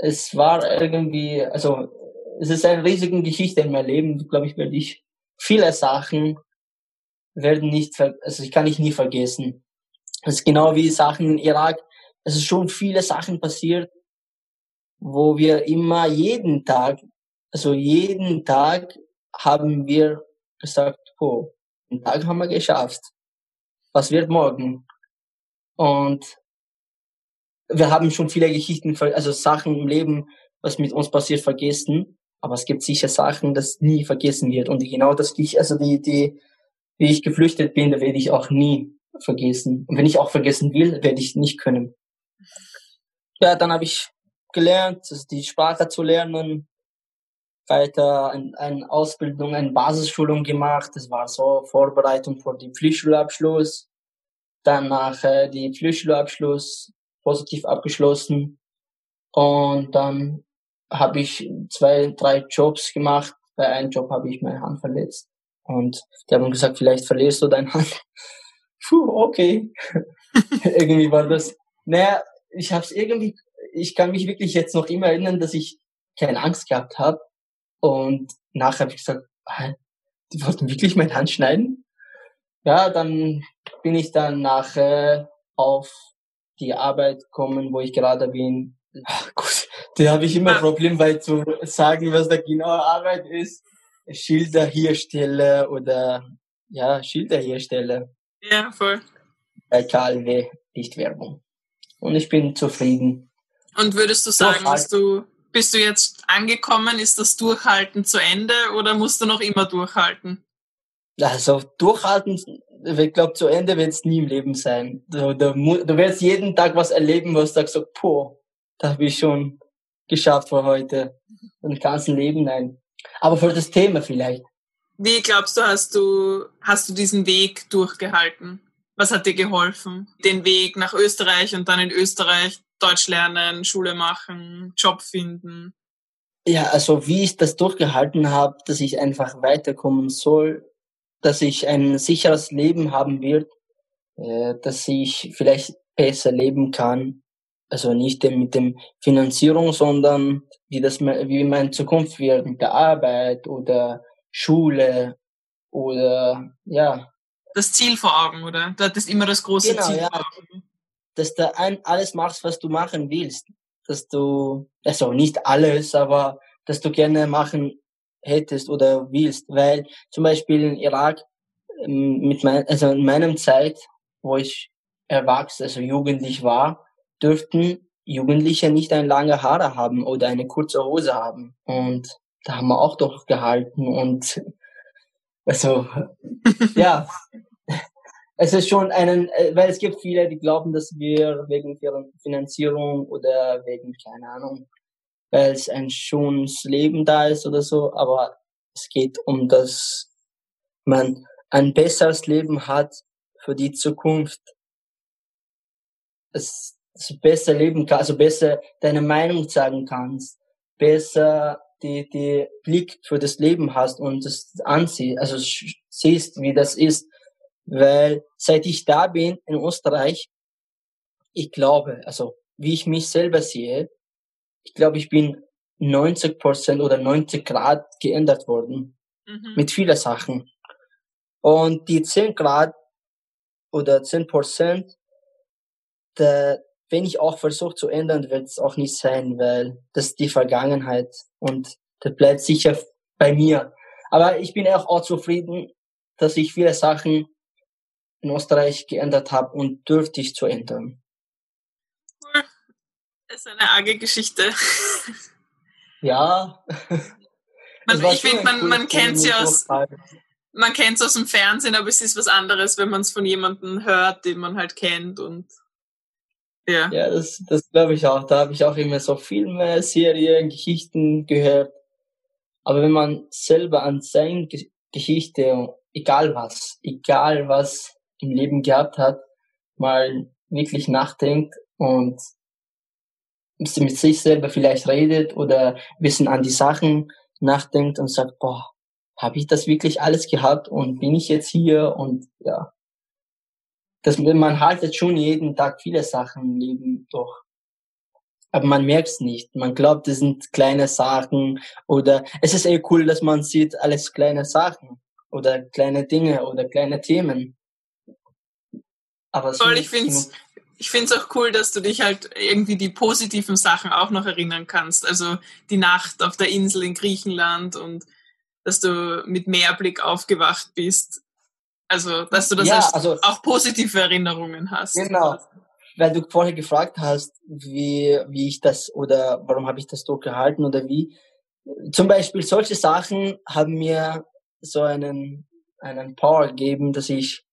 es war irgendwie, also es ist eine riesige Geschichte in meinem Leben, glaube ich, werde ich viele Sachen werden nicht, also ich kann ich nie vergessen. Es ist genau wie Sachen in Irak. Es ist schon viele Sachen passiert, wo wir immer jeden Tag, also jeden Tag haben wir gesagt, oh, den Tag haben wir geschafft. Was wird morgen? Und wir haben schon viele Geschichten, also Sachen im Leben, was mit uns passiert, vergessen. Aber es gibt sicher Sachen, das nie vergessen wird. Und genau das, also die, die, wie ich geflüchtet bin, da werde ich auch nie vergessen. Und wenn ich auch vergessen will, werde ich nicht können. Ja, dann habe ich gelernt, die Sprache zu lernen, weiter eine ein Ausbildung, eine Basisschulung gemacht. Das war so Vorbereitung für den Pflichtschulabschluss. Dann nachher die Pflichtschulabschluss positiv abgeschlossen. Und dann habe ich zwei, drei Jobs gemacht. Bei einem Job habe ich meine Hand verletzt. Und die haben gesagt, vielleicht verlierst du deine Hand. Puh, okay. irgendwie war das. Naja, ich habe es irgendwie, ich kann mich wirklich jetzt noch immer erinnern, dass ich keine Angst gehabt habe. Und nachher habe ich gesagt, die wollten wirklich meine Hand schneiden. Ja, dann bin ich dann nachher auf die Arbeit gekommen, wo ich gerade bin. Ach, gut, da habe ich immer ein Problem, weil zu sagen, was der genaue Arbeit ist, Schilderhersteller oder ja, Schilderhersteller.
Ja, voll.
Bei KLW, nicht Werbung. Und ich bin zufrieden.
Und würdest du sagen, dass du bist du jetzt angekommen? Ist das Durchhalten zu Ende oder musst du noch immer durchhalten?
Also durchhalten, ich glaube, zu Ende wird es nie im Leben sein. Du, du, du wirst jeden Tag was erleben, wo du sagst, so, boah, da habe ich schon geschafft für heute. Ein ganzen Leben, nein. Aber für das Thema vielleicht.
Wie glaubst du, hast du, hast du diesen Weg durchgehalten? Was hat dir geholfen? Den Weg nach Österreich und dann in Österreich Deutsch lernen, Schule machen, Job finden?
Ja, also wie ich das durchgehalten habe, dass ich einfach weiterkommen soll, dass ich ein sicheres Leben haben wird, äh, dass ich vielleicht besser leben kann. Also nicht mit dem Finanzierung, sondern wie das, wie meine Zukunft wird mit der Arbeit oder Schule oder ja.
Das Ziel vor Augen, oder? Das ist immer das große genau, Ziel ja. vor Augen.
Dass du ein, alles machst, was du machen willst. Dass du, also nicht alles, aber dass du gerne machen hättest oder willst. Weil zum Beispiel in Irak, ähm, mit mein, also in meinem Zeit, wo ich erwachsen, also jugendlich war, dürften Jugendliche nicht ein lange Haare haben oder eine kurze Hose haben. Und da haben wir auch doch gehalten und also ja, es ist schon einen, äh, weil es gibt viele, die glauben, dass wir wegen ihrer Finanzierung oder wegen, keine Ahnung, weil es ein schönes Leben da ist oder so, aber es geht um dass man ein besseres Leben hat für die Zukunft. Es besser leben kann, also besser deine Meinung sagen kannst, besser die, die Blick für das Leben hast und das ansiehst, also siehst, wie das ist. Weil seit ich da bin in Österreich, ich glaube, also wie ich mich selber sehe, ich glaube, ich bin 90 Prozent oder 90 Grad geändert worden. Mhm. Mit vielen Sachen. Und die 10 Grad oder 10 Prozent, wenn ich auch versuche zu ändern, wird es auch nicht sein, weil das ist die Vergangenheit und das bleibt sicher bei mir. Aber ich bin auch, auch zufrieden, dass ich viele Sachen in Österreich geändert habe und dürftig zu ändern.
Das ist eine arge Geschichte.
Ja.
Man, ich finde, man, man kennt es ja aus, man kennt aus dem Fernsehen, aber es ist was anderes, wenn man es von jemandem hört, den man halt kennt und ja.
Ja, das, das glaube ich auch. Da habe ich auch immer so Filme, Serien, Geschichten gehört. Aber wenn man selber an seine Geschichte, egal was, egal was im Leben gehabt hat, mal wirklich nachdenkt und mit sich selber vielleicht redet oder ein bisschen an die Sachen nachdenkt und sagt, boah, habe ich das wirklich alles gehabt und bin ich jetzt hier und ja, das, man haltet schon jeden Tag viele Sachen im Leben durch. aber man merkt es nicht. Man glaubt, das sind kleine Sachen oder es ist eh cool, dass man sieht alles kleine Sachen oder kleine Dinge oder kleine Themen.
Aber Voll, ich finde es ich find's auch cool, dass du dich halt irgendwie die positiven Sachen auch noch erinnern kannst. Also die Nacht auf der Insel in Griechenland und dass du mit Meerblick aufgewacht bist. Also, dass du das ja, also, auch positive Erinnerungen hast.
Genau weil du vorher gefragt hast, wie, wie ich das oder warum habe ich das dort gehalten oder wie. Zum Beispiel solche Sachen haben mir so einen, einen Power gegeben, dass ich,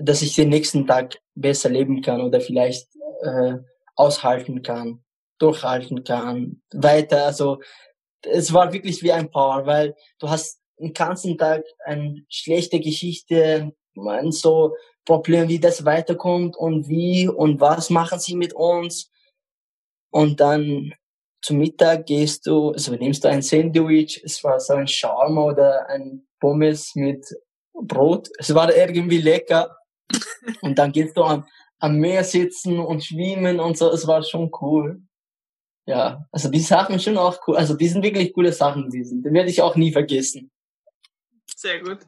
dass ich den nächsten Tag besser leben kann oder vielleicht äh, aushalten kann, durchhalten kann, weiter. Also es war wirklich wie ein Power, weil du hast den ganzen Tag eine schlechte Geschichte, man so Problem, wie das weiterkommt und wie und was machen sie mit uns. Und dann zum Mittag gehst du, also nimmst du ein Sandwich, es war so ein Shawarma oder ein Pommes mit Brot. Es war irgendwie lecker. Und dann gehst du am, am Meer sitzen und schwimmen und so. Es war schon cool. Ja, also die Sachen schon auch cool. Also die sind wirklich coole Sachen, die sind. Die werde ich auch nie vergessen.
Sehr gut.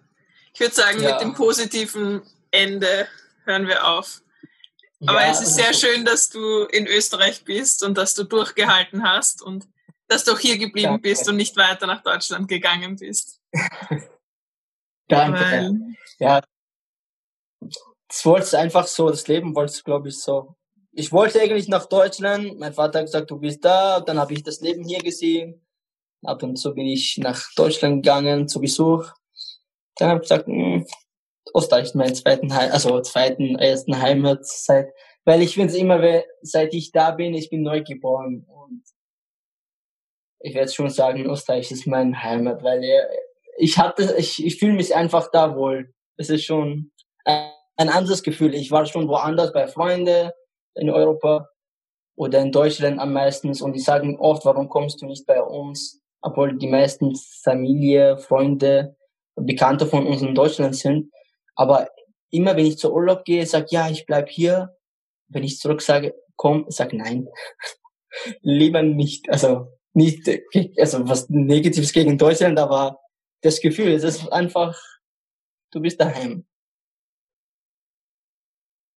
Ich würde sagen, ja. mit dem positiven Ende hören wir auf. Aber ja, es ist sehr schön, dass du in Österreich bist und dass du durchgehalten hast und dass du auch hier geblieben Danke. bist und nicht weiter nach Deutschland gegangen bist.
Danke. Weil, ja. Das wollte einfach so, das Leben wollte es, glaube ich, so. Ich wollte eigentlich nach Deutschland. Mein Vater hat gesagt, du bist da. Dann habe ich das Leben hier gesehen. Ab und zu bin ich nach Deutschland gegangen zu Besuch. Dann habe ich gesagt, hm, Österreich meinen zweiten Heim, also zweiten, ersten Heimat seit, weil ich finde es immer, seit ich da bin, ich bin neu geboren und ich werde schon sagen, Österreich ist mein Heimat, weil ich hatte, ich, ich fühle mich einfach da wohl. Es ist schon ein anderes Gefühl. Ich war schon woanders bei Freunden in Europa oder in Deutschland am meisten und die sagen oft, warum kommst du nicht bei uns? Obwohl die meisten Familie, Freunde, Bekannte von uns in Deutschland sind. Aber immer wenn ich zur Urlaub gehe, sag ja, ich bleib hier. Wenn ich zurück sage, komm, sag nein. Lieber nicht. Also nicht, also was Negatives gegen Deutschland, aber das Gefühl, es ist einfach, du bist daheim.